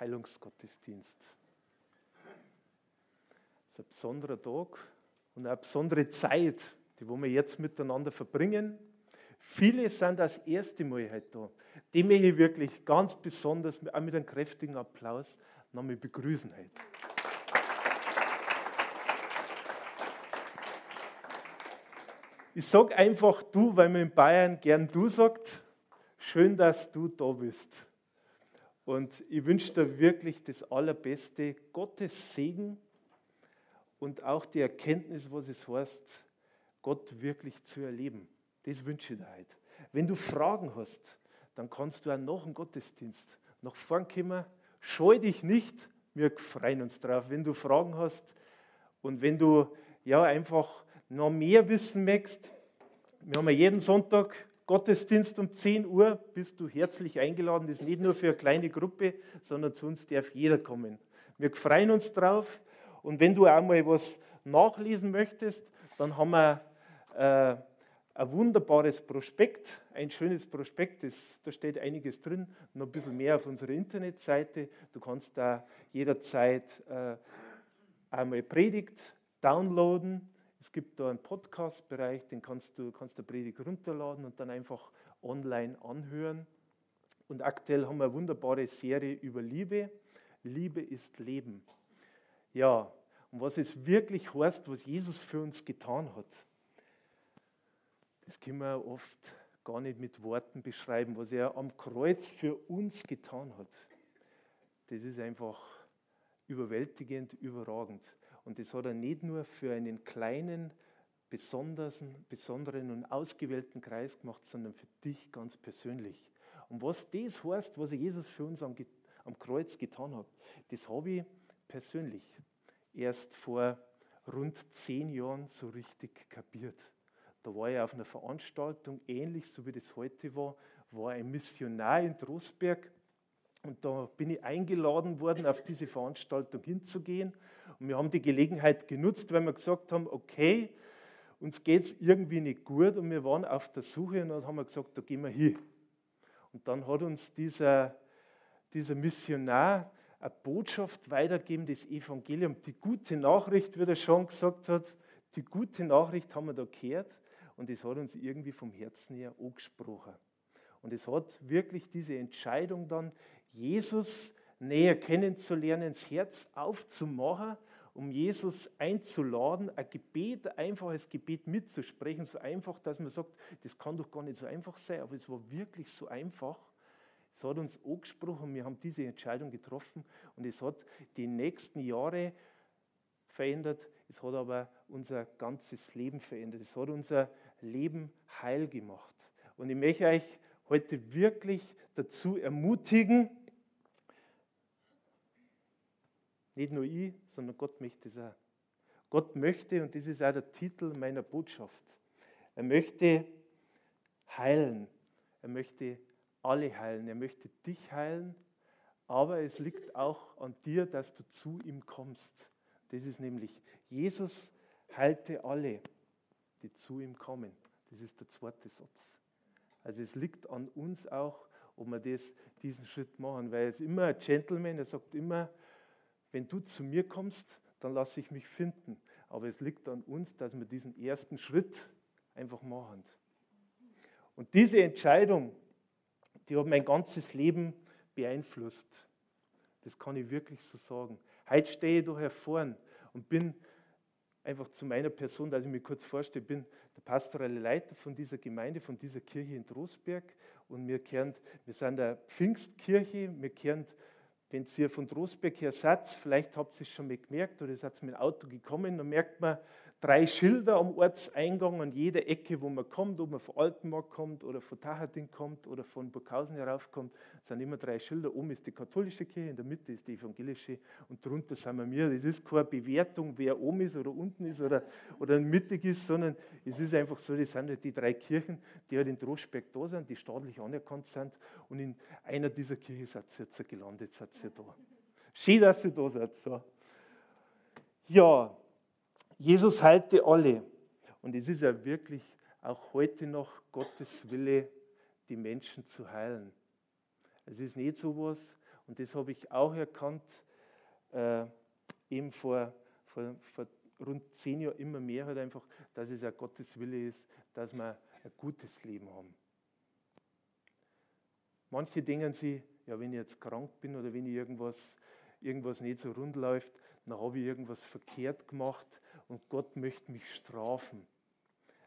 Heilungsgottesdienst. Es ist ein besonderer Tag und eine besondere Zeit, die wir jetzt miteinander verbringen. Viele sind das erste Mal heute da. Die möchte ich wirklich ganz besonders auch mit einem kräftigen Applaus nochmal begrüßen heute. Ich sage einfach du, weil man in Bayern gern du sagt. Schön, dass du da bist. Und ich wünsche dir wirklich das Allerbeste, Gottes Segen und auch die Erkenntnis, was es heißt, Gott wirklich zu erleben. Das wünsche ich dir heute. Wenn du Fragen hast, dann kannst du auch nach dem Gottesdienst nach vorn kommen. Scheu dich nicht, wir freuen uns drauf, wenn du Fragen hast und wenn du ja einfach noch mehr wissen möchtest. Wir haben ja jeden Sonntag Gottesdienst um 10 Uhr, bist du herzlich eingeladen. Das ist nicht nur für eine kleine Gruppe, sondern zu uns darf jeder kommen. Wir freuen uns drauf. Und wenn du auch mal was nachlesen möchtest, dann haben wir äh, ein wunderbares Prospekt, ein schönes Prospekt, das, da steht einiges drin, noch ein bisschen mehr auf unserer Internetseite. Du kannst da jederzeit äh, einmal Predigt downloaden. Es gibt da einen Podcast-Bereich, den kannst du kannst der Predigt runterladen und dann einfach online anhören. Und aktuell haben wir eine wunderbare Serie über Liebe. Liebe ist Leben. Ja, und was es wirklich heißt, was Jesus für uns getan hat. Das können wir oft gar nicht mit Worten beschreiben, was er am Kreuz für uns getan hat. Das ist einfach überwältigend, überragend. Und das hat er nicht nur für einen kleinen, besonderen und ausgewählten Kreis gemacht, sondern für dich ganz persönlich. Und was das heißt, was Jesus für uns am, am Kreuz getan hat, das habe ich persönlich erst vor rund zehn Jahren so richtig kapiert. Da war ich auf einer Veranstaltung, ähnlich so wie das heute war, war ein Missionar in Trostberg. Und da bin ich eingeladen worden, auf diese Veranstaltung hinzugehen. Und wir haben die Gelegenheit genutzt, weil wir gesagt haben, okay, uns geht es irgendwie nicht gut und wir waren auf der Suche und dann haben wir gesagt, da gehen wir hin. Und dann hat uns dieser, dieser Missionar eine Botschaft weitergeben, das Evangelium, die gute Nachricht, wie er schon gesagt hat, die gute Nachricht haben wir da gehört und es hat uns irgendwie vom Herzen her angesprochen. Und es hat wirklich diese Entscheidung dann, Jesus näher kennenzulernen, das Herz aufzumachen, um Jesus einzuladen, ein Gebet, ein einfaches Gebet mitzusprechen, so einfach, dass man sagt, das kann doch gar nicht so einfach sein, aber es war wirklich so einfach. Es hat uns angesprochen, wir haben diese Entscheidung getroffen und es hat die nächsten Jahre verändert, es hat aber unser ganzes Leben verändert, es hat unser Leben heil gemacht. Und ich möchte euch heute wirklich dazu ermutigen, nicht nur ich, sondern Gott möchte es auch. Gott möchte, und das ist auch der Titel meiner Botschaft, er möchte heilen. Er möchte alle heilen. Er möchte dich heilen, aber es liegt auch an dir, dass du zu ihm kommst. Das ist nämlich, Jesus heilte alle die zu ihm kommen. Das ist der zweite Satz. Also es liegt an uns auch, ob wir das, diesen Schritt machen, weil es immer ein Gentleman, er sagt immer, wenn du zu mir kommst, dann lasse ich mich finden. Aber es liegt an uns, dass wir diesen ersten Schritt einfach machen. Und diese Entscheidung, die hat mein ganzes Leben beeinflusst. Das kann ich wirklich so sagen. Heute stehe ich da hervor und bin einfach zu meiner Person, dass ich mich kurz vorstelle, bin der pastorale Leiter von dieser Gemeinde, von dieser Kirche in Trostberg und wir, kehren, wir sind eine Pfingstkirche, wir kehren, wenn ihr von Trostberg her seid, vielleicht habt ihr es schon mal gemerkt oder ihr seid mit dem Auto gekommen, dann merkt man, drei Schilder am Ortseingang an jeder Ecke, wo man kommt, ob man von Altenmarkt kommt oder von Tacherding kommt oder von Burghausen heraufkommt, sind immer drei Schilder. Oben ist die katholische Kirche, in der Mitte ist die evangelische und drunter sind wir mir. Das ist keine Bewertung, wer oben ist oder unten ist oder, oder mittig ist, sondern es ist einfach so, das sind halt die drei Kirchen, die halt in Droschberg da sind, die staatlich anerkannt sind und in einer dieser Kirchen seid ihr jetzt gelandet, seid ihr da. Schön, dass ihr da seid. So. Ja, Jesus heilte alle. Und es ist ja wirklich auch heute noch Gottes Wille, die Menschen zu heilen. Es ist nicht so was. Und das habe ich auch erkannt, äh, eben vor, vor, vor rund zehn Jahren immer mehr halt einfach, dass es auch Gottes Wille ist, dass wir ein gutes Leben haben. Manche denken sich, ja, wenn ich jetzt krank bin oder wenn ich irgendwas, irgendwas nicht so rund läuft, dann habe ich irgendwas verkehrt gemacht und Gott möchte mich strafen.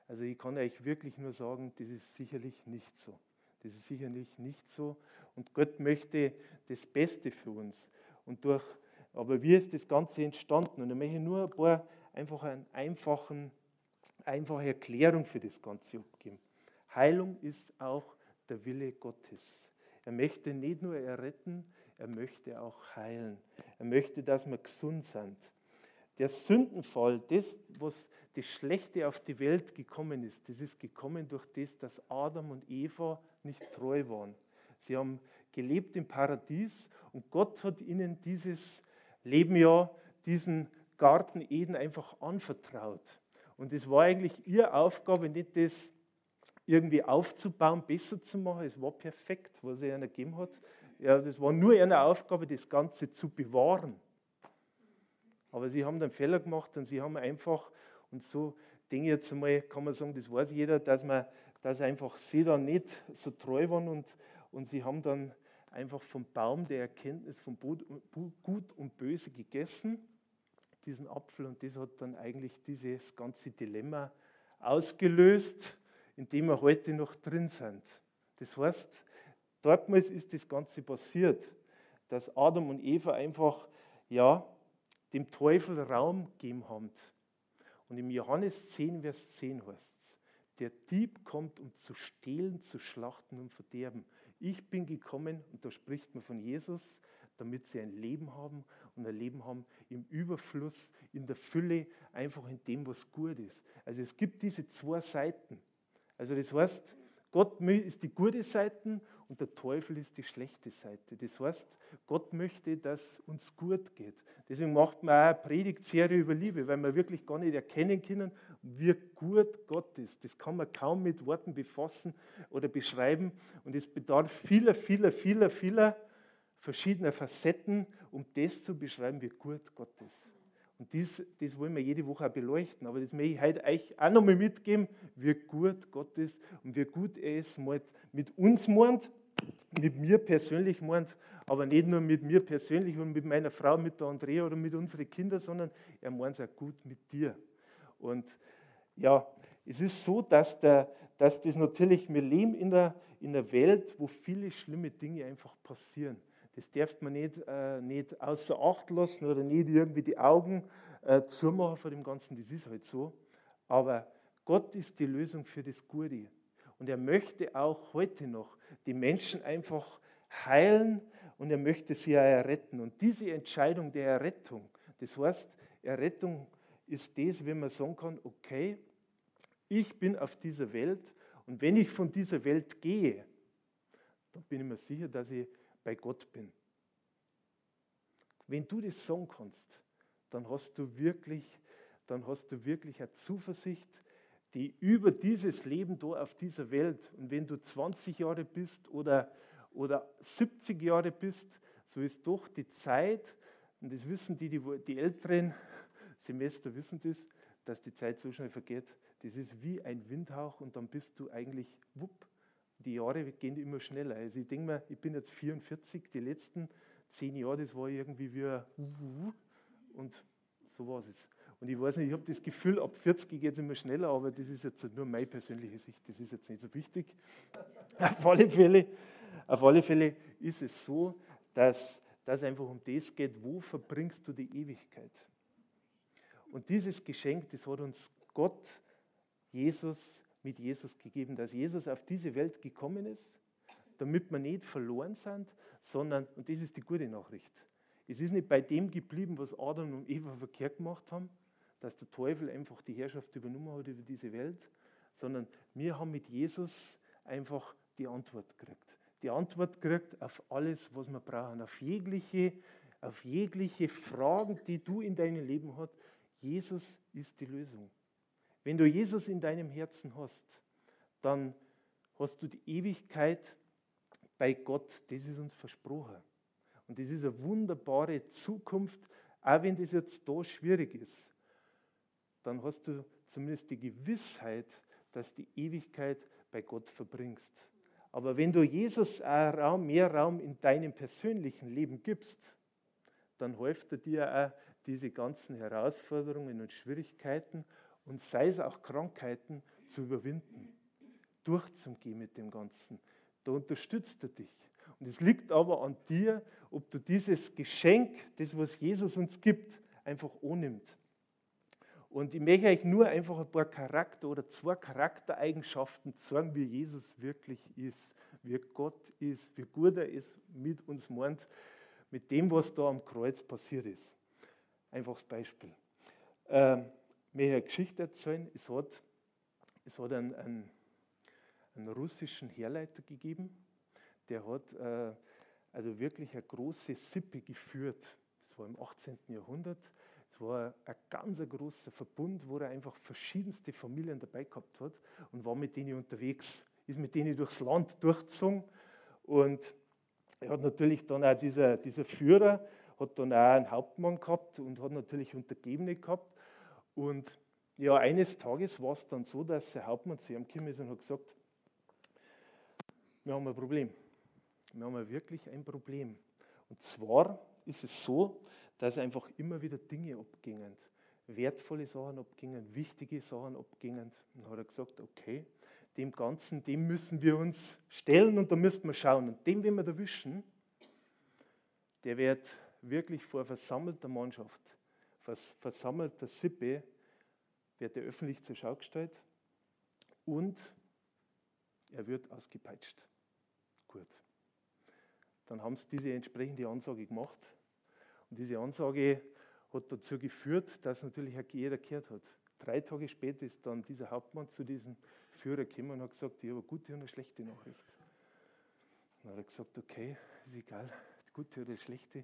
Also ich kann euch wirklich nur sagen, das ist sicherlich nicht so. Das ist sicherlich nicht so. Und Gott möchte das Beste für uns. Und durch, aber wie ist das Ganze entstanden? Und da möchte ich nur ein paar einfach einen einfachen, einfache Erklärung für das Ganze abgeben. Heilung ist auch der Wille Gottes. Er möchte nicht nur erretten, er möchte auch heilen. Er möchte, dass wir gesund sind. Der Sündenfall, das, was das Schlechte auf die Welt gekommen ist, das ist gekommen durch das, dass Adam und Eva nicht treu waren. Sie haben gelebt im Paradies und Gott hat ihnen dieses Leben ja, diesen Garten Eden einfach anvertraut. Und es war eigentlich ihre Aufgabe, nicht das irgendwie aufzubauen, besser zu machen. Es war perfekt, was er ihnen gegeben hat. Ja, das war nur ihre Aufgabe, das Ganze zu bewahren. Aber sie haben dann Fehler gemacht und sie haben einfach, und so denke ich jetzt einmal, kann man sagen, das weiß jeder, dass, man, dass einfach sie dann nicht so treu waren und, und sie haben dann einfach vom Baum der Erkenntnis von Gut und Böse gegessen, diesen Apfel, und das hat dann eigentlich dieses ganze Dilemma ausgelöst, in dem wir heute noch drin sind. Das heißt, dortmals ist das Ganze passiert, dass Adam und Eva einfach, ja, dem Teufel Raum gegeben haben. Und im Johannes 10, Vers 10 heißt es, der Dieb kommt, um zu stehlen, zu schlachten und verderben. Ich bin gekommen, und da spricht man von Jesus, damit sie ein Leben haben und ein Leben haben im Überfluss, in der Fülle, einfach in dem, was gut ist. Also es gibt diese zwei Seiten. Also das heißt, Gott ist die gute Seite und der Teufel ist die schlechte Seite. Das heißt, Gott möchte, dass uns gut geht. Deswegen macht man auch eine Predigtserie über Liebe, weil wir wirklich gar nicht erkennen können, wie gut Gott ist. Das kann man kaum mit Worten befassen oder beschreiben. Und es bedarf vieler, vieler, vieler, vieler verschiedener Facetten, um das zu beschreiben, wie gut Gott ist. Und das, das wollen wir jede Woche auch beleuchten. Aber das möchte ich heute euch auch nochmal mitgeben, wie gut Gott ist und wie gut er es mit uns meint, mit mir persönlich meint, aber nicht nur mit mir persönlich und mit meiner Frau, mit der Andrea oder mit unseren Kindern, sondern er meint es auch gut mit dir. Und ja, es ist so, dass, der, dass das natürlich, wir leben in der, in der Welt, wo viele schlimme Dinge einfach passieren. Das darf man nicht, äh, nicht außer Acht lassen oder nicht irgendwie die Augen äh, zumachen vor dem Ganzen. Das ist halt so. Aber Gott ist die Lösung für das Gute. Und er möchte auch heute noch die Menschen einfach heilen und er möchte sie erretten. Und diese Entscheidung der Errettung, das heißt, Errettung ist das, wenn man sagen kann, okay, ich bin auf dieser Welt und wenn ich von dieser Welt gehe, dann bin ich mir sicher, dass ich bei Gott bin. Wenn du das sagen kannst, dann hast du wirklich, dann hast du wirklich eine Zuversicht, die über dieses Leben da auf dieser Welt, und wenn du 20 Jahre bist oder, oder 70 Jahre bist, so ist doch die Zeit, und das wissen die, die, die älteren Semester wissen das, dass die Zeit so schnell vergeht. Das ist wie ein Windhauch und dann bist du eigentlich, wupp, die Jahre gehen immer schneller. Also ich denke mir, ich bin jetzt 44, die letzten zehn Jahre, das war irgendwie wie ein und so war es. Und ich weiß nicht, ich habe das Gefühl, ab 40 geht es immer schneller, aber das ist jetzt nur meine persönliche Sicht, das ist jetzt nicht so wichtig. auf, alle Fälle, auf alle Fälle ist es so, dass das einfach um das geht, wo verbringst du die Ewigkeit? Und dieses Geschenk, das hat uns Gott, Jesus, mit Jesus gegeben, dass Jesus auf diese Welt gekommen ist, damit wir nicht verloren sind, sondern, und das ist die gute Nachricht, es ist nicht bei dem geblieben, was Adam und Eva verkehrt gemacht haben, dass der Teufel einfach die Herrschaft übernommen hat über diese Welt, sondern wir haben mit Jesus einfach die Antwort gekriegt. Die Antwort gekriegt auf alles, was wir brauchen, auf jegliche, auf jegliche Fragen, die du in deinem Leben hast. Jesus ist die Lösung. Wenn du Jesus in deinem Herzen hast, dann hast du die Ewigkeit bei Gott. Das ist uns versprochen. Und das ist eine wunderbare Zukunft, auch wenn das jetzt da schwierig ist. Dann hast du zumindest die Gewissheit, dass die Ewigkeit bei Gott verbringst. Aber wenn du Jesus Raum, mehr Raum in deinem persönlichen Leben gibst, dann hilft er dir auch diese ganzen Herausforderungen und Schwierigkeiten und sei es auch Krankheiten zu überwinden, durchzugehen mit dem Ganzen. Da unterstützt er dich. Und es liegt aber an dir, ob du dieses Geschenk, das was Jesus uns gibt, einfach annimmt. Und ich möchte euch nur einfach ein paar Charakter oder zwei Charaktereigenschaften zeigen, wie Jesus wirklich ist, wie Gott ist, wie gut er ist, mit uns meint, mit dem, was da am Kreuz passiert ist. Einfaches Beispiel. Ähm, möchte eine Geschichte erzählen. Es hat, es hat einen, einen, einen russischen Herleiter gegeben, der hat äh, also wirklich eine große Sippe geführt. Das war im 18. Jahrhundert. Es war ein ganz großer Verbund, wo er einfach verschiedenste Familien dabei gehabt hat und war mit denen unterwegs, ist mit denen durchs Land durchgezogen. Und er hat natürlich dann auch dieser, dieser Führer, hat dann auch einen Hauptmann gehabt und hat natürlich Untergebene gehabt. Und ja, eines Tages war es dann so, dass der Hauptmann zu ihm gekommen ist und hat gesagt, wir haben ein Problem. Wir haben wirklich ein Problem. Und zwar ist es so, dass einfach immer wieder Dinge abgingen. Wertvolle Sachen abgingen, wichtige Sachen abgingen. Und dann hat er gesagt, okay, dem Ganzen, dem müssen wir uns stellen und da müssen wir schauen. Und dem, wenn wir erwischen, der wird wirklich vor versammelter Mannschaft, vor versammelter Sippe, wird er öffentlich zur Schau gestellt und er wird ausgepeitscht. Gut. Dann haben sie diese entsprechende Ansage gemacht und diese Ansage hat dazu geführt, dass natürlich auch jeder gehört hat. Drei Tage später ist dann dieser Hauptmann zu diesem Führer gekommen und hat gesagt, ich habe eine gute und eine schlechte Nachricht. Dann hat er gesagt, okay, ist egal, die gute oder die schlechte.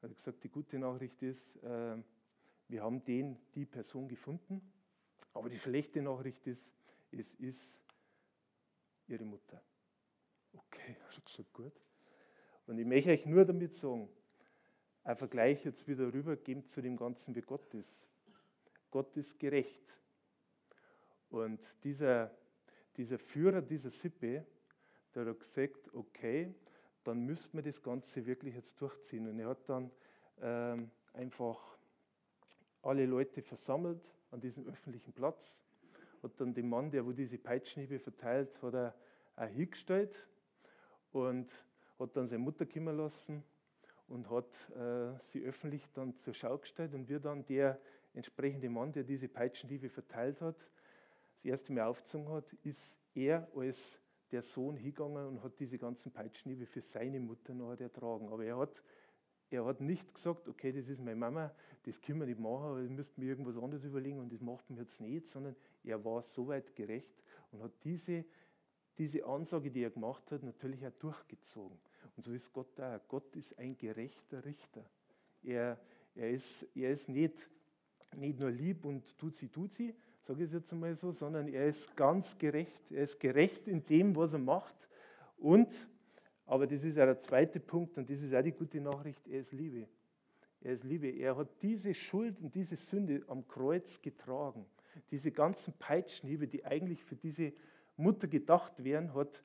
Dann hat er gesagt, die gute Nachricht ist, äh, wir haben den, die Person gefunden, aber die schlechte Nachricht ist, es ist ihre Mutter. Okay, hat er gesagt, gut. Und ich möchte euch nur damit sagen, ein Vergleich jetzt wieder rübergeben zu dem Ganzen, wie Gott ist. Gott ist gerecht. Und dieser, dieser Führer dieser Sippe, der hat gesagt, okay, dann müsste man das Ganze wirklich jetzt durchziehen. Und er hat dann ähm, einfach alle Leute versammelt an diesem öffentlichen Platz, hat dann den Mann, der wo diese Peitschenhiebe verteilt, hat er auch hingestellt und hat dann seine Mutter kommen lassen und hat äh, sie öffentlich dann zur Schau gestellt und wir dann der entsprechende Mann, der diese Peitschendiebe verteilt hat, das erste Mal aufgezogen hat, ist er als der Sohn hingegangen und hat diese ganzen Peitschenhiebe für seine Mutter noch ertragen. Aber er hat, er hat nicht gesagt, okay, das ist meine Mama, das können wir nicht machen, das müssten wir irgendwas anderes überlegen und das macht man jetzt nicht, sondern er war soweit gerecht und hat diese, diese Ansage, die er gemacht hat, natürlich auch durchgezogen. Und so ist Gott da. Gott ist ein gerechter Richter. Er, er, ist, er ist nicht, nicht nur lieb und tut sie, tut sie, sage ich es jetzt einmal so, sondern er ist ganz gerecht. Er ist gerecht in dem, was er macht. Und, aber das ist ja der zweite Punkt und das ist auch die gute Nachricht, er ist Liebe. Er ist Liebe. Er hat diese Schuld und diese Sünde am Kreuz getragen. Diese ganzen Peitschenhiebe, die eigentlich für diese Mutter gedacht wären, hat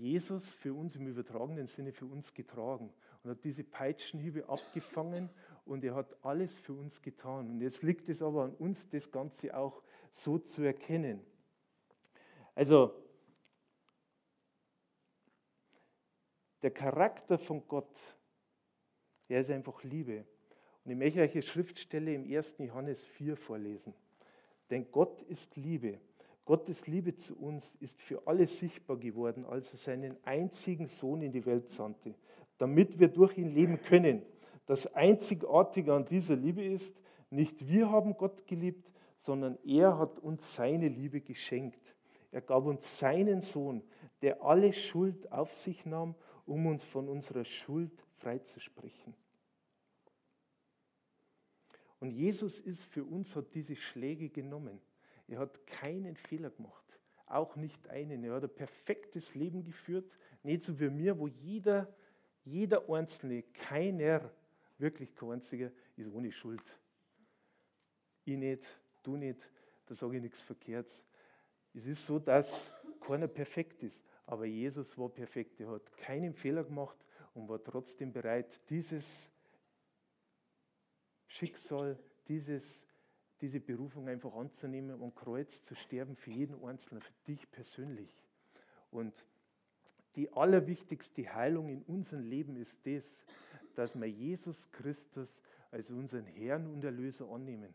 Jesus für uns im übertragenen Sinne für uns getragen und hat diese Peitschenhiebe abgefangen und er hat alles für uns getan. Und jetzt liegt es aber an uns, das Ganze auch so zu erkennen. Also, der Charakter von Gott, der ist einfach Liebe. Und ich möchte euch eine Schriftstelle im 1. Johannes 4 vorlesen. Denn Gott ist Liebe. Gottes Liebe zu uns ist für alle sichtbar geworden, als er seinen einzigen Sohn in die Welt sandte, damit wir durch ihn leben können. Das Einzigartige an dieser Liebe ist, nicht wir haben Gott geliebt, sondern er hat uns seine Liebe geschenkt. Er gab uns seinen Sohn, der alle Schuld auf sich nahm, um uns von unserer Schuld freizusprechen. Und Jesus ist für uns, hat diese Schläge genommen. Er hat keinen Fehler gemacht, auch nicht einen. Er hat ein perfektes Leben geführt, nicht so wie mir, wo jeder jeder Einzelne, keiner, wirklich kein einziger, ist ohne Schuld. Ich nicht, du nicht, da sage ich nichts Verkehrtes. Es ist so, dass keiner perfekt ist, aber Jesus war perfekt. Er hat keinen Fehler gemacht und war trotzdem bereit, dieses Schicksal, dieses, diese Berufung einfach anzunehmen und Kreuz zu sterben für jeden Einzelnen, für dich persönlich. Und die allerwichtigste Heilung in unserem Leben ist das, dass wir Jesus Christus als unseren Herrn und Erlöser annehmen.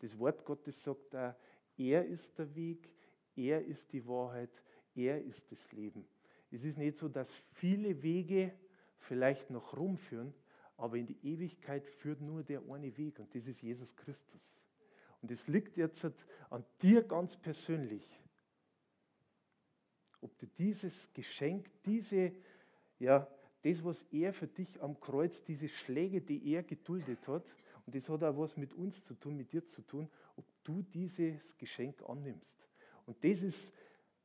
Das Wort Gottes sagt da, er ist der Weg, er ist die Wahrheit, er ist das Leben. Es ist nicht so, dass viele Wege vielleicht noch rumführen, aber in die Ewigkeit führt nur der eine Weg und das ist Jesus Christus. Und es liegt jetzt an dir ganz persönlich, ob du dieses Geschenk, diese, ja, das, was er für dich am Kreuz, diese Schläge, die er geduldet hat, und das hat auch was mit uns zu tun, mit dir zu tun, ob du dieses Geschenk annimmst. Und das ist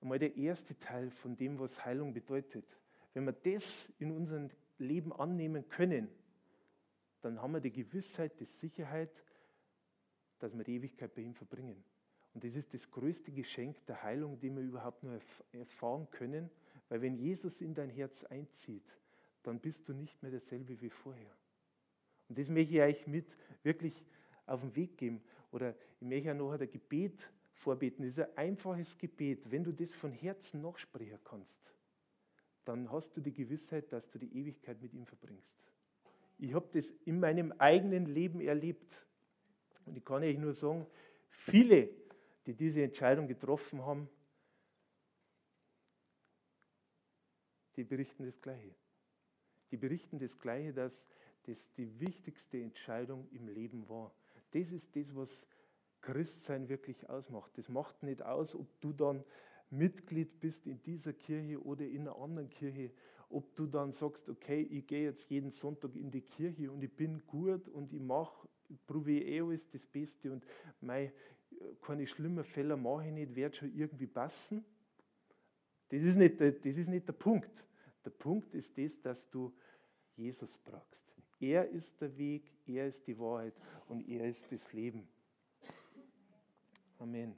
einmal der erste Teil von dem, was Heilung bedeutet. Wenn wir das in unserem Leben annehmen können, dann haben wir die Gewissheit, die Sicherheit, dass wir die Ewigkeit bei ihm verbringen. Und das ist das größte Geschenk der Heilung, die wir überhaupt nur erfahren können, weil wenn Jesus in dein Herz einzieht, dann bist du nicht mehr derselbe wie vorher. Und das möchte ich euch mit wirklich auf den Weg geben. Oder ich möchte auch noch ein Gebet vorbeten. Das ist ein einfaches Gebet. Wenn du das von Herzen nachsprechen kannst, dann hast du die Gewissheit, dass du die Ewigkeit mit ihm verbringst. Ich habe das in meinem eigenen Leben erlebt. Und ich kann euch nur sagen, viele, die diese Entscheidung getroffen haben, die berichten das Gleiche. Die berichten das Gleiche, dass das die wichtigste Entscheidung im Leben war. Das ist das, was Christsein wirklich ausmacht. Das macht nicht aus, ob du dann Mitglied bist in dieser Kirche oder in einer anderen Kirche, ob du dann sagst, okay, ich gehe jetzt jeden Sonntag in die Kirche und ich bin gut und ich mache, probiere eh alles das Beste und mei, keine schlimmen Fälle mache ich nicht, wird schon irgendwie passen. Das ist, nicht, das ist nicht der Punkt. Der Punkt ist das, dass du Jesus brauchst. Er ist der Weg, er ist die Wahrheit und er ist das Leben. Amen.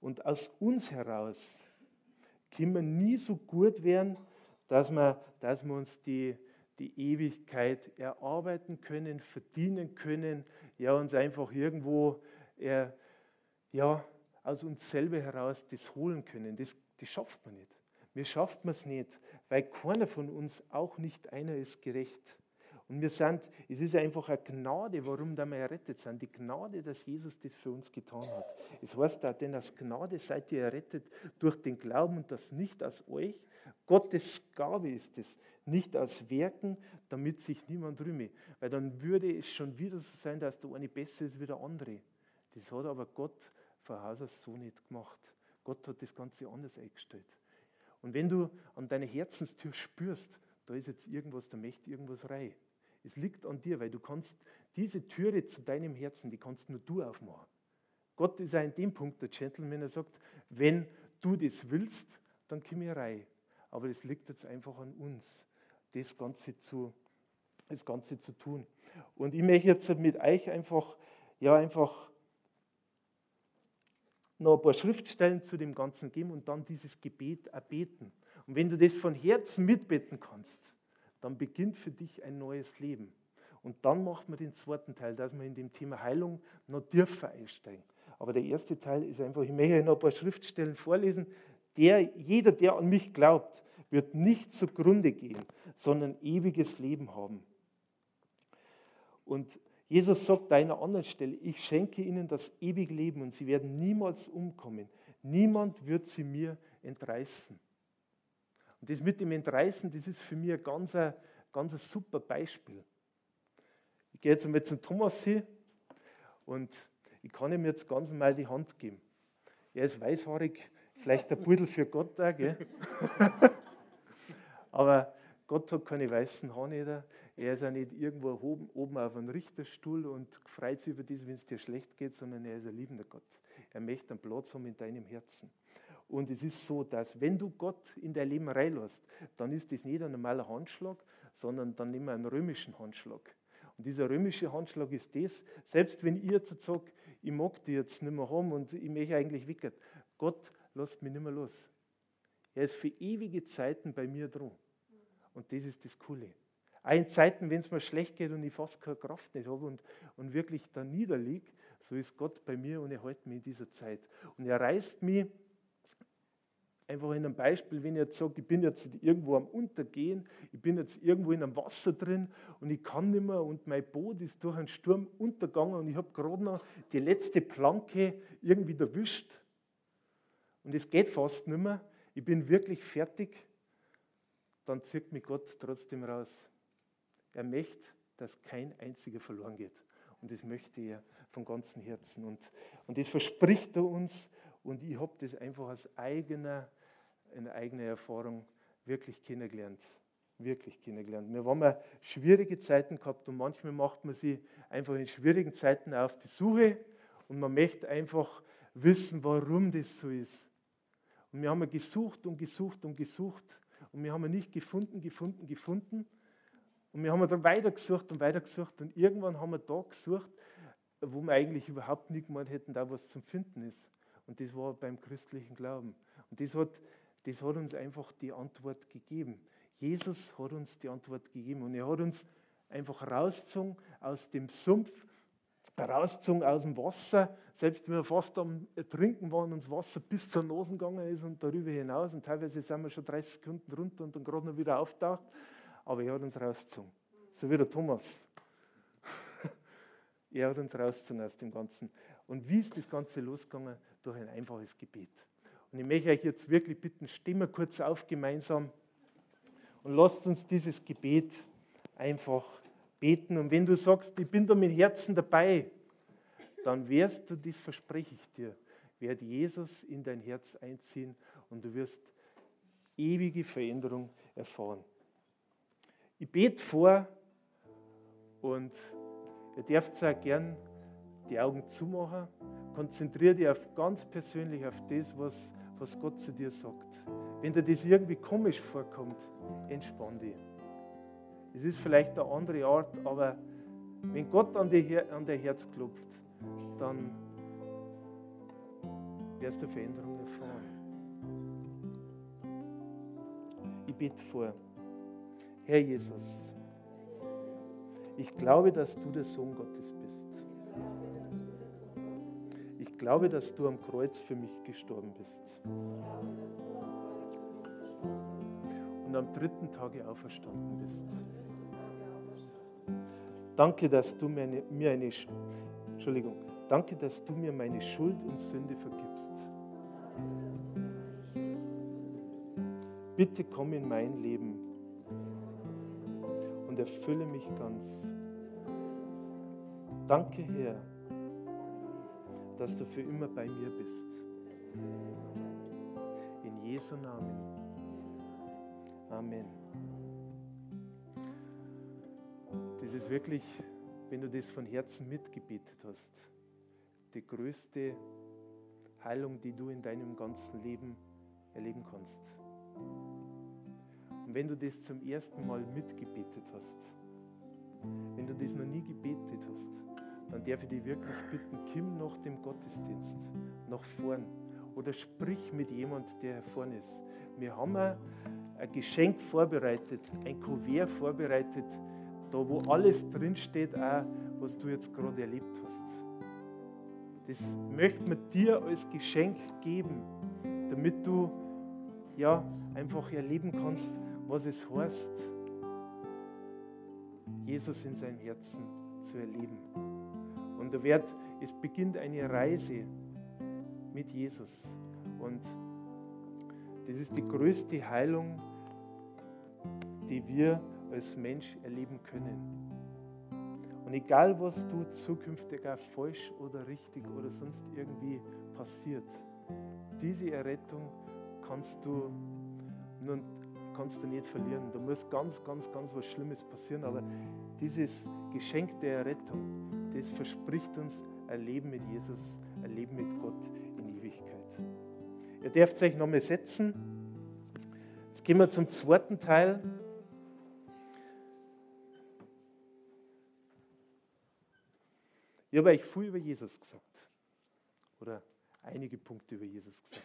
Und aus uns heraus können wir nie so gut werden, dass wir, dass wir uns die, die Ewigkeit erarbeiten können, verdienen können, ja, uns einfach irgendwo äh, ja, aus uns selber heraus das holen können. Das, das schafft man nicht. Mir schafft man es nicht, weil keiner von uns, auch nicht einer, ist gerecht. Und wir sind, es ist einfach eine Gnade, warum wir errettet sind. Die Gnade, dass Jesus das für uns getan hat. Es heißt da, denn aus Gnade seid ihr errettet durch den Glauben und das nicht aus euch. Gottes Gabe ist es, nicht aus Werken, damit sich niemand rühme. Weil dann würde es schon wieder so sein, dass der eine besser ist wie der andere. Das hat aber Gott von Haus aus so nicht gemacht. Gott hat das Ganze anders eingestellt. Und wenn du an deiner Herzenstür spürst, da ist jetzt irgendwas, da möchte irgendwas rein. Es liegt an dir, weil du kannst diese Türe zu deinem Herzen, die kannst nur du aufmachen. Gott ist auch in dem Punkt der Gentleman, er sagt, wenn du das willst, dann komm ich rein. Aber es liegt jetzt einfach an uns, das Ganze zu, das Ganze zu tun. Und ich möchte jetzt mit euch einfach, ja, einfach noch ein paar Schriftstellen zu dem Ganzen geben und dann dieses Gebet erbeten. Und wenn du das von Herzen mitbeten kannst, dann beginnt für dich ein neues Leben. Und dann macht man den zweiten Teil, dass wir in dem Thema Heilung noch tiefer einsteigen. Aber der erste Teil ist einfach, ich möchte noch ein paar Schriftstellen vorlesen. Der, jeder, der an mich glaubt, wird nicht zugrunde gehen, sondern ewiges Leben haben. Und Jesus sagt an einer anderen Stelle, ich schenke ihnen das ewige Leben und sie werden niemals umkommen. Niemand wird sie mir entreißen. Und das mit dem Entreißen, das ist für mich ein ganz, ganz super Beispiel. Ich gehe jetzt einmal zum Thomas hin und ich kann ihm jetzt ganz mal die Hand geben. Er ist weißhaarig, vielleicht der Pudel für Gott da, gell? Aber Gott hat keine weißen Haare. Er ist auch nicht irgendwo oben, oben auf einem Richterstuhl und freut sich über das, wenn es dir schlecht geht, sondern er ist ein liebender Gott. Er möchte einen Platz haben in deinem Herzen. Und es ist so, dass wenn du Gott in dein Leben reinlässt, dann ist das nicht ein normaler Handschlag, sondern dann nehmen wir einen römischen Handschlag. Und dieser römische Handschlag ist das, selbst wenn ihr jetzt sagt, ich mag die jetzt nicht mehr haben und ich möchte eigentlich weg, Gott lässt mich nicht mehr los. Er ist für ewige Zeiten bei mir dran. Und das ist das Coole. Auch in Zeiten, wenn es mir schlecht geht und ich fast keine Kraft nicht habe und, und wirklich da niederliege, so ist Gott bei mir und er hält mich in dieser Zeit. Und er reißt mich einfach in einem Beispiel, wenn ich jetzt sage, ich bin jetzt irgendwo am Untergehen, ich bin jetzt irgendwo in einem Wasser drin und ich kann nicht mehr und mein Boot ist durch einen Sturm untergegangen und ich habe gerade noch die letzte Planke irgendwie erwischt und es geht fast nicht mehr, ich bin wirklich fertig, dann zieht mich Gott trotzdem raus. Er möchte, dass kein einziger verloren geht. Und das möchte er von ganzem Herzen. Und, und das verspricht er uns. Und ich habe das einfach aus eigener, in eigener Erfahrung wirklich kennengelernt. Wirklich kennengelernt. Wir haben schwierige Zeiten gehabt und manchmal macht man sie einfach in schwierigen Zeiten auf die Suche und man möchte einfach wissen, warum das so ist. Und wir haben gesucht und gesucht und gesucht und wir haben nicht gefunden, gefunden, gefunden. Und wir haben dann weitergesucht und weitergesucht und irgendwann haben wir da gesucht, wo wir eigentlich überhaupt nicht gemeint hätten, da was zum Finden ist. Und das war beim christlichen Glauben. Und das hat, das hat uns einfach die Antwort gegeben. Jesus hat uns die Antwort gegeben und er hat uns einfach rausgezogen aus dem Sumpf, rausgezogen aus dem Wasser, selbst wenn wir fast am Trinken waren und das Wasser bis zur Nase gegangen ist und darüber hinaus und teilweise sind wir schon 30 Sekunden runter und dann gerade noch wieder auftaucht, aber er hat uns rausgezogen. So wie der Thomas. er hat uns rausgezogen aus dem Ganzen. Und wie ist das Ganze losgegangen? Durch ein einfaches Gebet. Und ich möchte euch jetzt wirklich bitten, stehen wir kurz auf gemeinsam und lasst uns dieses Gebet einfach beten. Und wenn du sagst, ich bin da mit Herzen dabei, dann wirst du, das verspreche ich dir, wird Jesus in dein Herz einziehen und du wirst ewige Veränderung erfahren. Ich bete vor und ihr dürft auch gern die Augen zumachen. Konzentriere dich auf, ganz persönlich auf das, was, was Gott zu dir sagt. Wenn dir das irgendwie komisch vorkommt, entspann dich. Es ist vielleicht eine andere Art, aber wenn Gott an, die, an dein Herz klopft, dann wirst du Veränderung erfahren. Ich bete vor. Herr Jesus, ich glaube, dass du der Sohn Gottes bist. Ich glaube, dass du am Kreuz für mich gestorben bist. Und am dritten Tage auferstanden bist. Danke, dass du mir eine, mir eine Entschuldigung, danke, dass du mir meine Schuld und Sünde vergibst. Bitte komm in mein Leben und erfülle mich ganz. Danke, Herr, dass du für immer bei mir bist. In Jesu Namen. Amen. Das ist wirklich, wenn du das von Herzen mitgebetet hast, die größte Heilung, die du in deinem ganzen Leben erleben kannst. Und wenn du das zum ersten Mal mitgebetet hast, wenn du das noch nie gebetet hast, dann darf ich dich wirklich bitten, komm nach dem Gottesdienst nach vorn oder sprich mit jemand, der vorne ist. Wir haben ein Geschenk vorbereitet, ein Kuvert vorbereitet, da wo alles drinsteht, auch was du jetzt gerade erlebt hast. Das möchte man dir als Geschenk geben, damit du ja einfach erleben kannst, was es heißt, Jesus in seinem Herzen zu erleben. Da wird, es beginnt eine Reise mit Jesus. Und das ist die größte Heilung, die wir als Mensch erleben können. Und egal, was du zukünftig auch falsch oder richtig oder sonst irgendwie passiert, diese Errettung kannst du nun kannst du nicht verlieren. Da muss ganz, ganz, ganz was Schlimmes passieren. Aber dieses Geschenk der Errettung, das verspricht uns ein Leben mit Jesus, ein Leben mit Gott in Ewigkeit. Ihr dürft euch nochmal setzen. Jetzt gehen wir zum zweiten Teil. Ich habe euch viel über Jesus gesagt. Oder einige Punkte über Jesus gesagt.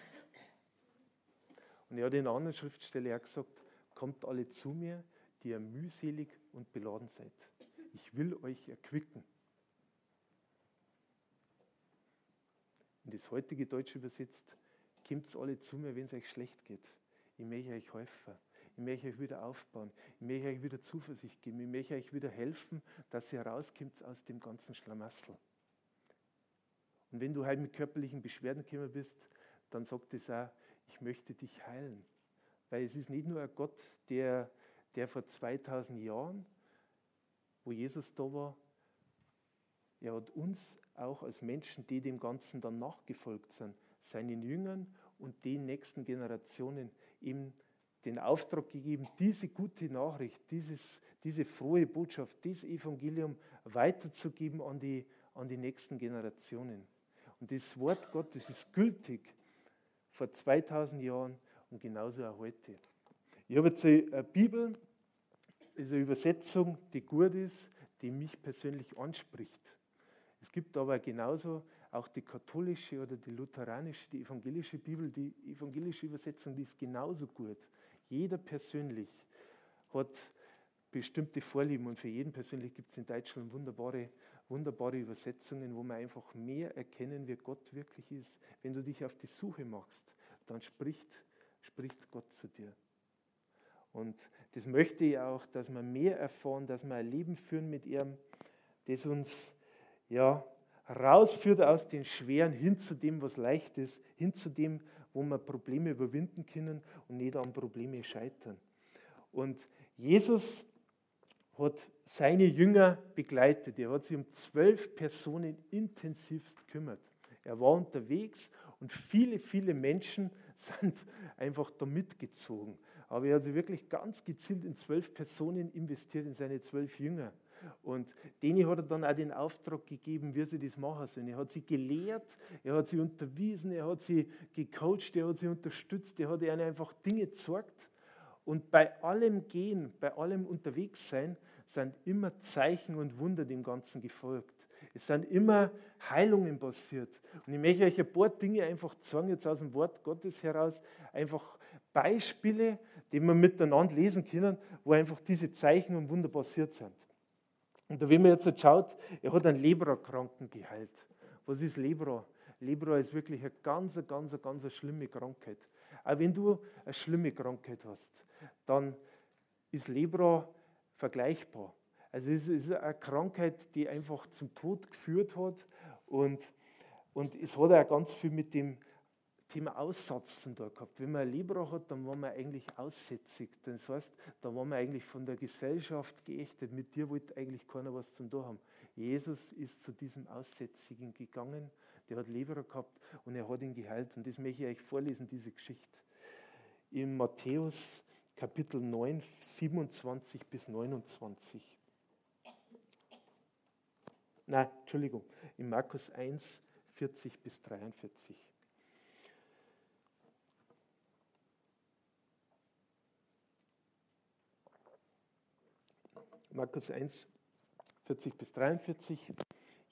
Und er hat in einer anderen Schriftstelle auch gesagt, kommt alle zu mir, die ihr mühselig und beladen seid. Ich will euch erquicken. In das heutige Deutsch übersetzt, kommt alle zu mir, wenn es euch schlecht geht. Ich möchte euch helfen. Ich möchte euch wieder aufbauen. Ich möchte euch wieder Zuversicht geben. Ich möchte euch wieder helfen, dass ihr rauskommt aus dem ganzen Schlamassel. Und wenn du halt mit körperlichen Beschwerden gekommen bist, dann sagt es auch, ich möchte dich heilen. Weil es ist nicht nur ein Gott, der, der vor 2000 Jahren, wo Jesus da war, er hat uns auch als Menschen, die dem Ganzen dann nachgefolgt sind, seinen Jüngern und den nächsten Generationen ihm den Auftrag gegeben, diese gute Nachricht, dieses, diese frohe Botschaft, dieses Evangelium weiterzugeben an die, an die nächsten Generationen. Und das Wort Gottes ist gültig vor 2000 Jahren und genauso auch heute. Ich habe jetzt eine Bibel, ist eine Übersetzung, die gut ist, die mich persönlich anspricht. Es gibt aber genauso auch die katholische oder die lutheranische, die evangelische Bibel, die evangelische Übersetzung, die ist genauso gut. Jeder persönlich hat bestimmte Vorlieben und für jeden persönlich gibt es in Deutschland wunderbare, wunderbare Übersetzungen, wo man einfach mehr erkennen, wer Gott wirklich ist. Wenn du dich auf die Suche machst, dann spricht, spricht Gott zu dir. Und das möchte ich auch, dass wir mehr erfahren, dass wir ein Leben führen mit ihm, das uns ja, rausführt aus den Schweren hin zu dem, was leicht ist, hin zu dem, wo wir Probleme überwinden können und nicht an Probleme scheitern. Und Jesus hat seine Jünger begleitet. Er hat sich um zwölf Personen intensivst gekümmert. Er war unterwegs und viele, viele Menschen sind einfach da mitgezogen. Aber er hat sich wirklich ganz gezielt in zwölf Personen investiert, in seine zwölf Jünger. Und denen hat er dann auch den Auftrag gegeben, wie sie das machen sollen. Er hat sie gelehrt, er hat sie unterwiesen, er hat sie gecoacht, er hat sie unterstützt, er hat ihnen einfach Dinge gezeigt. Und bei allem Gehen, bei allem Unterwegssein sind immer Zeichen und Wunder dem Ganzen gefolgt. Es sind immer Heilungen passiert. Und ich möchte euch ein paar Dinge einfach zeigen, jetzt aus dem Wort Gottes heraus, einfach Beispiele, die wir miteinander lesen können, wo einfach diese Zeichen und Wunder passiert sind. Und wenn man jetzt schaut, er hat einen Lebra-Kranken geheilt. Was ist Lebra? Lebra ist wirklich eine ganz, ganz, ganz schlimme Krankheit. Auch wenn du eine schlimme Krankheit hast, dann ist Lebra vergleichbar. Also es ist eine Krankheit, die einfach zum Tod geführt hat und, und es hat auch ganz viel mit dem Thema Aussatz zum tun gehabt. Wenn man ein Libra hat, dann war man eigentlich aussätzig. Das heißt, da war man eigentlich von der Gesellschaft geächtet. Mit dir wollte eigentlich keiner was zum tun haben. Jesus ist zu diesem Aussätzigen gegangen, der hat Libra gehabt und er hat ihn geheilt. Und das möchte ich euch vorlesen, diese Geschichte. In Matthäus Kapitel 9, 27 bis 29. Nein, Entschuldigung, in Markus 1, 40 bis 43. Markus 1, 40 bis 43.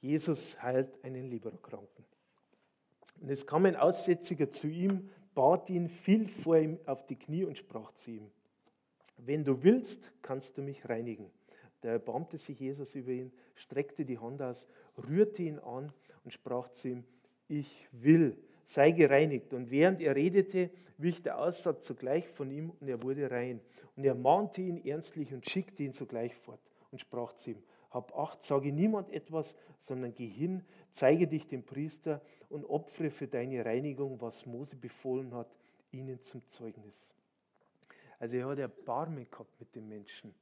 Jesus heilt einen Leberkranken. Und es kam ein Aussätziger zu ihm, bat ihn, fiel vor ihm auf die Knie und sprach zu ihm, wenn du willst, kannst du mich reinigen. Da erbarmte sich Jesus über ihn, streckte die Hand aus, rührte ihn an und sprach zu ihm, ich will, sei gereinigt. Und während er redete, wich der Aussatz sogleich von ihm und er wurde rein. Und er mahnte ihn ernstlich und schickte ihn sogleich fort und sprach zu ihm, hab Acht, sage niemand etwas, sondern geh hin, zeige dich dem Priester und opfere für deine Reinigung, was Mose befohlen hat, ihnen zum Zeugnis. Also er hat Erbarmen gehabt mit den Menschen.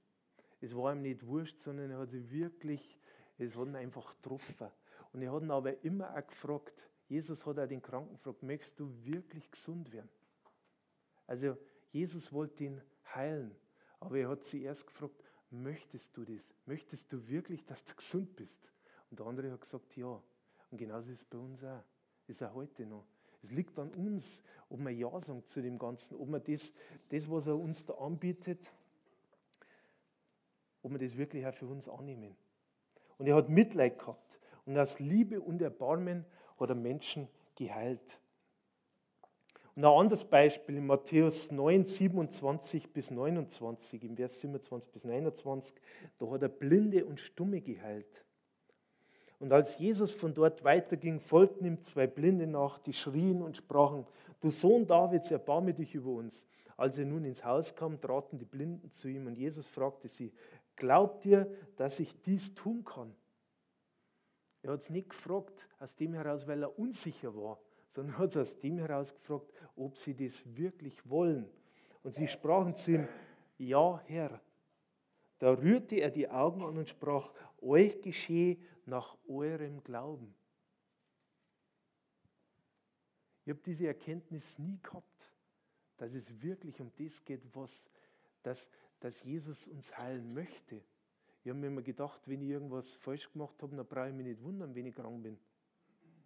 Es war ihm nicht wurscht, sondern er hat sie wirklich, es hat ihn einfach getroffen. Und er hat ihn aber immer auch gefragt, Jesus hat auch den Kranken gefragt, möchtest du wirklich gesund werden? Also Jesus wollte ihn heilen, aber er hat zuerst gefragt, möchtest du das? Möchtest du wirklich, dass du gesund bist? Und der andere hat gesagt, ja. Und genauso ist es bei uns auch. Ist auch heute noch. Es liegt an uns, ob wir Ja sagen zu dem Ganzen, ob wir das, das, was er uns da anbietet, ob wir das wirklich auch für uns annehmen. Und er hat Mitleid gehabt. Und aus Liebe und Erbarmen hat er Menschen geheilt. Und ein anderes Beispiel in Matthäus 9, 27 bis 29, im Vers 27 bis 29, da hat er Blinde und Stumme geheilt. Und als Jesus von dort weiterging, folgten ihm zwei Blinde nach, die schrien und sprachen, du Sohn Davids, erbarme dich über uns. Als er nun ins Haus kam, traten die Blinden zu ihm und Jesus fragte sie, glaubt ihr, dass ich dies tun kann? Er hat es nicht gefragt aus dem heraus, weil er unsicher war, sondern hat es aus dem heraus gefragt, ob sie das wirklich wollen. Und sie sprachen zu ihm, ja Herr. Da rührte er die Augen an und sprach, euch geschehe nach eurem Glauben. Ich habe diese Erkenntnis nie gehabt, dass es wirklich um das geht, was, dass, dass Jesus uns heilen möchte. Ich habe mir immer gedacht, wenn ich irgendwas falsch gemacht habe, dann brauche ich mich nicht wundern, wenn ich krank bin.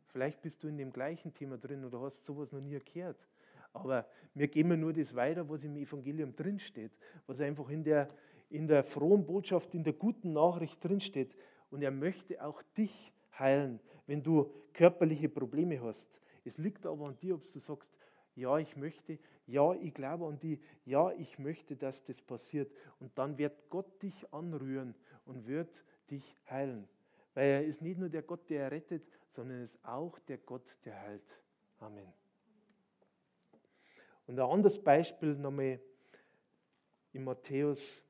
Vielleicht bist du in dem gleichen Thema drin oder hast sowas noch nie gehört. Aber mir geben nur das weiter, was im Evangelium drinsteht, was einfach in der, in der frohen Botschaft, in der guten Nachricht drinsteht. Und er möchte auch dich heilen, wenn du körperliche Probleme hast. Es liegt aber an dir, ob du sagst, ja, ich möchte, ja, ich glaube an die, ja, ich möchte, dass das passiert. Und dann wird Gott dich anrühren und wird dich heilen. Weil er ist nicht nur der Gott, der rettet, sondern er ist auch der Gott, der heilt. Amen. Und ein anderes Beispiel nochmal in Matthäus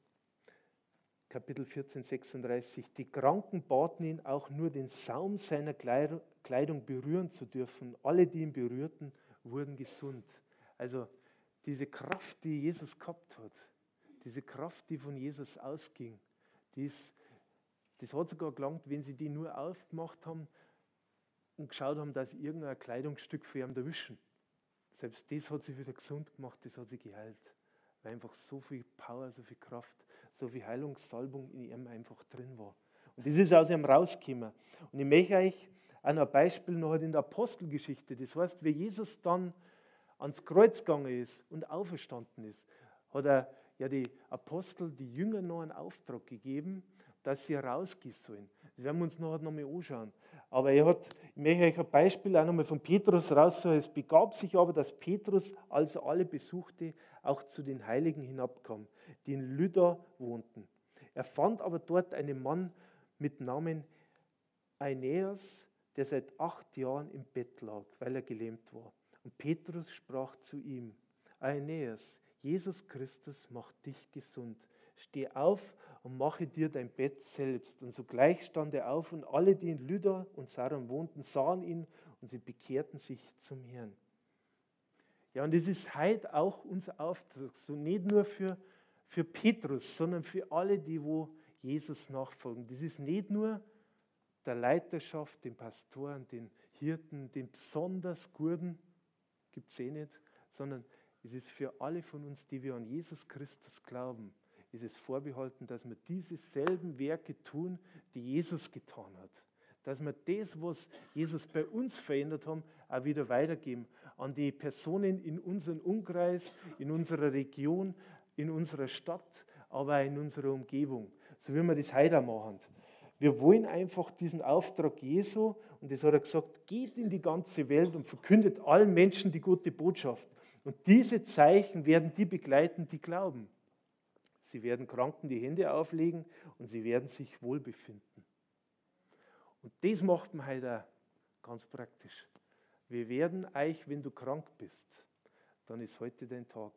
Kapitel 14, 36. Die Kranken baten ihn auch nur den Saum seiner Kleidung berühren zu dürfen. Alle, die ihn berührten, wurden gesund. Also diese Kraft, die Jesus gehabt hat, diese Kraft, die von Jesus ausging, ist, das hat sogar gelangt, wenn sie die nur aufgemacht haben, und geschaut haben, dass irgendein Kleidungsstück für ihn erwischen. Selbst das hat sie wieder gesund gemacht, das hat sie geheilt. Weil einfach so viel Power, so viel Kraft, so viel Heilungssalbung in ihm einfach drin war. Und das ist aus ihm rausgekommen. Und ich möchte euch auch noch ein Beispiel noch in der Apostelgeschichte. Das heißt, wie Jesus dann ans Kreuz gegangen ist und auferstanden ist, hat er ja die Apostel, die Jünger noch einen Auftrag gegeben, dass sie rausgehen sollen. Das werden wir uns nachher nochmal anschauen. Aber er hat, ich möchte euch ein Beispiel auch nochmal von Petrus raussuchen. Es begab sich aber, dass Petrus, als er alle besuchte, auch zu den Heiligen hinabkam, die in Lydda wohnten. Er fand aber dort einen Mann mit Namen Aeneas, der seit acht Jahren im Bett lag, weil er gelähmt war. Und Petrus sprach zu ihm, Aeneas, Jesus Christus macht dich gesund. Steh auf und mache dir dein Bett selbst. Und sogleich stand er auf und alle, die in Lydda und Saron wohnten, sahen ihn und sie bekehrten sich zum Herrn. Ja, und das ist heute auch unser Auftrag, so nicht nur für, für Petrus, sondern für alle, die wo Jesus nachfolgen. Das ist nicht nur der Leiterschaft, den Pastoren, den Hirten, den besonders Guten, gibt es eh nicht, sondern es ist für alle von uns, die wir an Jesus Christus glauben ist es vorbehalten, dass wir diese selben Werke tun, die Jesus getan hat. Dass wir das, was Jesus bei uns verändert haben, auch wieder weitergeben an die Personen in unserem Umkreis, in unserer Region, in unserer Stadt, aber auch in unserer Umgebung. So wie wir das heute machen. Wir wollen einfach diesen Auftrag Jesu, und das hat er gesagt, geht in die ganze Welt und verkündet allen Menschen die gute Botschaft. Und diese Zeichen werden die begleiten, die glauben. Sie werden Kranken die Hände auflegen und sie werden sich wohlbefinden. Und das macht man heute auch ganz praktisch. Wir werden euch, wenn du krank bist, dann ist heute dein Tag.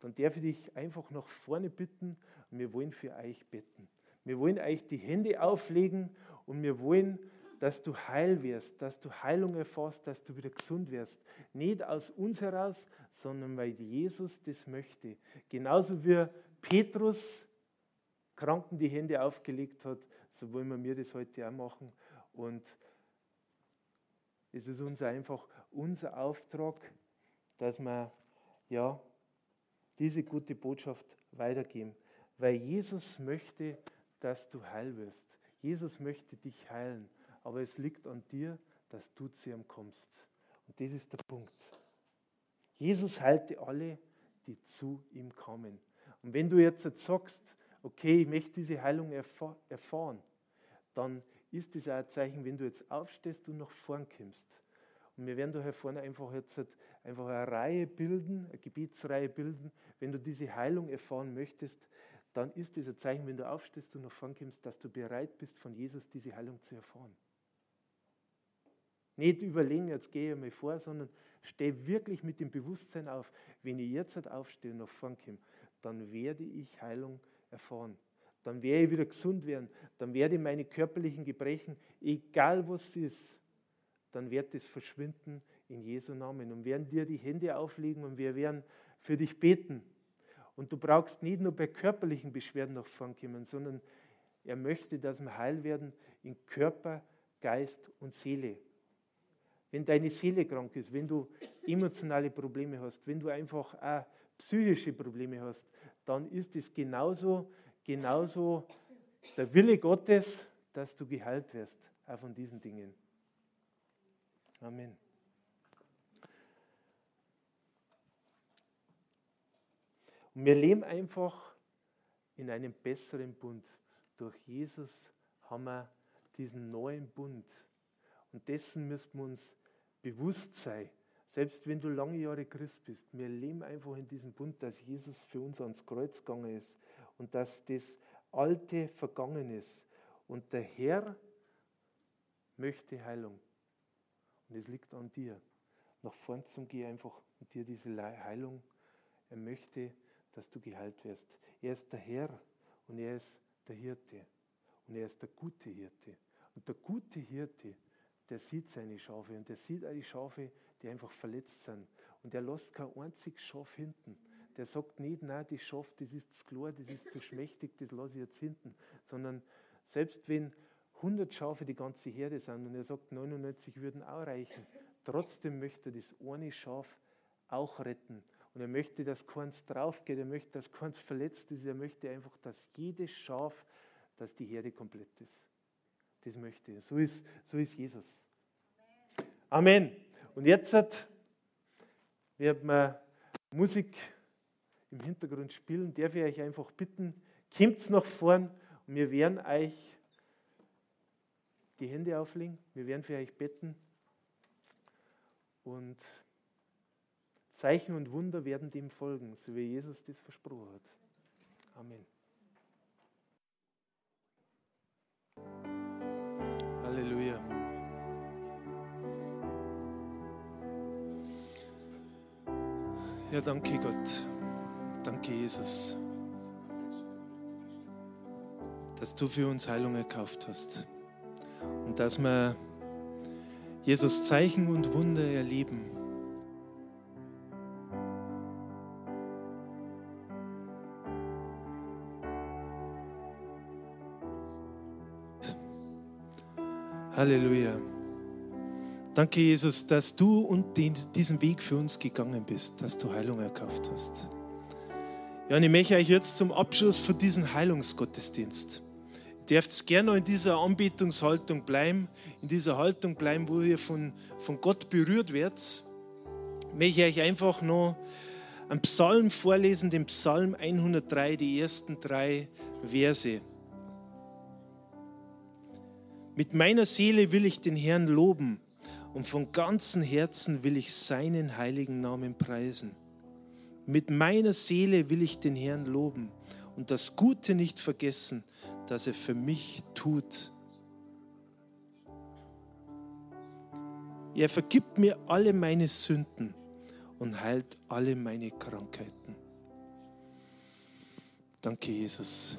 Dann darf ich dich einfach nach vorne bitten und wir wollen für euch beten. Wir wollen euch die Hände auflegen und wir wollen, dass du heil wirst, dass du Heilung erfährst, dass du wieder gesund wirst. Nicht aus uns heraus, sondern weil Jesus das möchte. Genauso wie Petrus Kranken die Hände aufgelegt hat, so wollen wir mir das heute auch machen. Und es ist uns einfach unser Auftrag, dass wir ja, diese gute Botschaft weitergeben. Weil Jesus möchte, dass du heil wirst. Jesus möchte dich heilen. Aber es liegt an dir, dass du zu ihm kommst. Und das ist der Punkt. Jesus heilte alle, die zu ihm kamen. Und wenn du jetzt sagst, okay, ich möchte diese Heilung erfahren, dann ist das auch ein Zeichen, wenn du jetzt aufstehst und nach vorn kommst. Und wir werden da hier vorne einfach jetzt einfach eine Reihe bilden, eine Gebetsreihe bilden. Wenn du diese Heilung erfahren möchtest, dann ist das ein Zeichen, wenn du aufstehst und nach vorn kommst, dass du bereit bist, von Jesus diese Heilung zu erfahren. Nicht überlegen, jetzt gehe ich mal vor, sondern steh wirklich mit dem Bewusstsein auf, wenn ich jetzt aufstehe und nach vorn komme, dann werde ich Heilung erfahren. Dann werde ich wieder gesund werden. Dann werde ich meine körperlichen Gebrechen, egal was es ist, dann wird es verschwinden in Jesu Namen. Und werden dir die Hände auflegen und wir werden für dich beten. Und du brauchst nicht nur bei körperlichen Beschwerden nach vorn kommen, sondern er möchte, dass wir heil werden in Körper, Geist und Seele. Wenn deine Seele krank ist, wenn du emotionale Probleme hast, wenn du einfach auch psychische Probleme hast, dann ist es genauso, genauso der Wille Gottes, dass du geheilt wirst, auch von diesen Dingen. Amen. Und wir leben einfach in einem besseren Bund. Durch Jesus haben wir diesen neuen Bund. Und dessen müssen wir uns bewusst sein. Selbst wenn du lange Jahre Christ bist, wir leben einfach in diesem Bund, dass Jesus für uns ans Kreuz gegangen ist und dass das Alte vergangen ist. Und der Herr möchte Heilung. Und es liegt an dir, nach vorn zu gehen einfach und dir diese Heilung. Er möchte, dass du geheilt wirst. Er ist der Herr und er ist der Hirte. Und er ist der gute Hirte. Und der gute Hirte, der sieht seine Schafe und der sieht die Schafe, die einfach verletzt sind. Und der lässt kein einziges Schaf hinten. Der sagt nicht, nein, das Schaf, das ist zu klar, das ist zu schmächtig, das lasse ich jetzt hinten. Sondern selbst wenn 100 Schafe die ganze Herde sind und er sagt, 99 würden auch reichen, trotzdem möchte er das eine Schaf auch retten. Und er möchte, dass keins draufgeht, er möchte, dass keins verletzt ist, er möchte einfach, dass jedes Schaf, dass die Herde komplett ist. Das möchte. So ist, so ist Jesus. Amen. Und jetzt wird man Musik im Hintergrund spielen, darf ich euch einfach bitten, kommt nach vorn und wir werden euch die Hände auflegen, wir werden für euch beten und Zeichen und Wunder werden dem folgen, so wie Jesus das versprochen hat. Amen. Halleluja. Ja, danke Gott. Danke Jesus, dass du für uns Heilung erkauft hast und dass wir Jesus Zeichen und Wunder erleben. Halleluja. Danke, Jesus, dass du und diesen Weg für uns gegangen bist, dass du Heilung erkauft hast. Ja, und ich möchte euch jetzt zum Abschluss von diesem Heilungsgottesdienst dürft gerne noch in dieser Anbetungshaltung bleiben, in dieser Haltung bleiben, wo ihr von, von Gott berührt werdet. Möchte ich euch einfach noch einen Psalm vorlesen, den Psalm 103, die ersten drei Verse. Mit meiner Seele will ich den Herrn loben und von ganzem Herzen will ich seinen heiligen Namen preisen. Mit meiner Seele will ich den Herrn loben und das Gute nicht vergessen, das er für mich tut. Er vergibt mir alle meine Sünden und heilt alle meine Krankheiten. Danke, Jesus,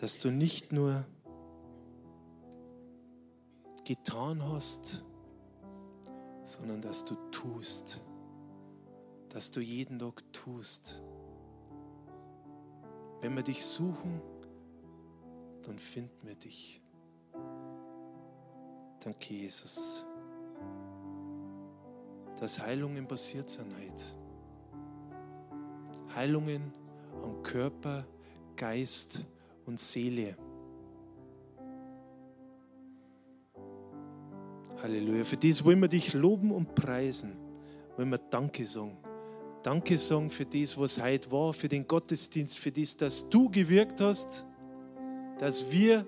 dass du nicht nur getan hast, sondern dass du tust, dass du jeden Tag tust. Wenn wir dich suchen, dann finden wir dich. Danke, Jesus, dass Heilungen passiert sind heute. Heilungen an Körper, Geist und Seele. Halleluja. Für das wollen wir dich loben und preisen. Wollen wir Danke sagen. Danke sagen für das, was heute war, für den Gottesdienst, für das, dass du gewirkt hast, dass wir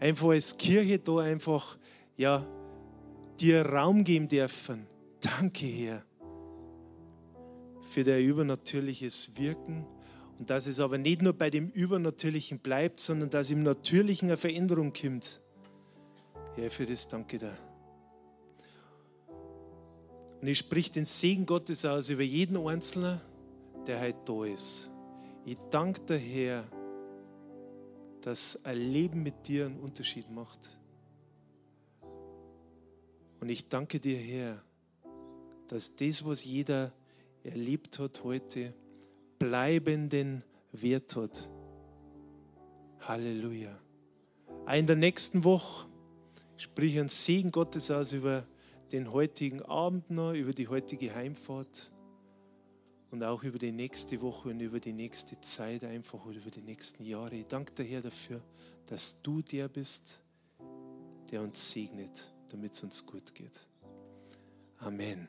einfach als Kirche da einfach, ja, dir Raum geben dürfen. Danke, Herr, für dein übernatürliches Wirken und dass es aber nicht nur bei dem Übernatürlichen bleibt, sondern dass im Natürlichen eine Veränderung kommt. Herr, für das danke dir. Und ich sprich den Segen Gottes aus über jeden Einzelnen, der heute da ist. Ich danke dir, Herr, dass ein Leben mit dir einen Unterschied macht. Und ich danke dir, Herr, dass das, was jeder erlebt hat heute, bleibenden Wert hat. Halleluja. In der nächsten Woche sprich ein Segen Gottes aus über den heutigen Abend noch, über die heutige Heimfahrt und auch über die nächste Woche und über die nächste Zeit einfach oder über die nächsten Jahre. Ich danke dir, Herr, dafür, dass du der bist, der uns segnet, damit es uns gut geht. Amen.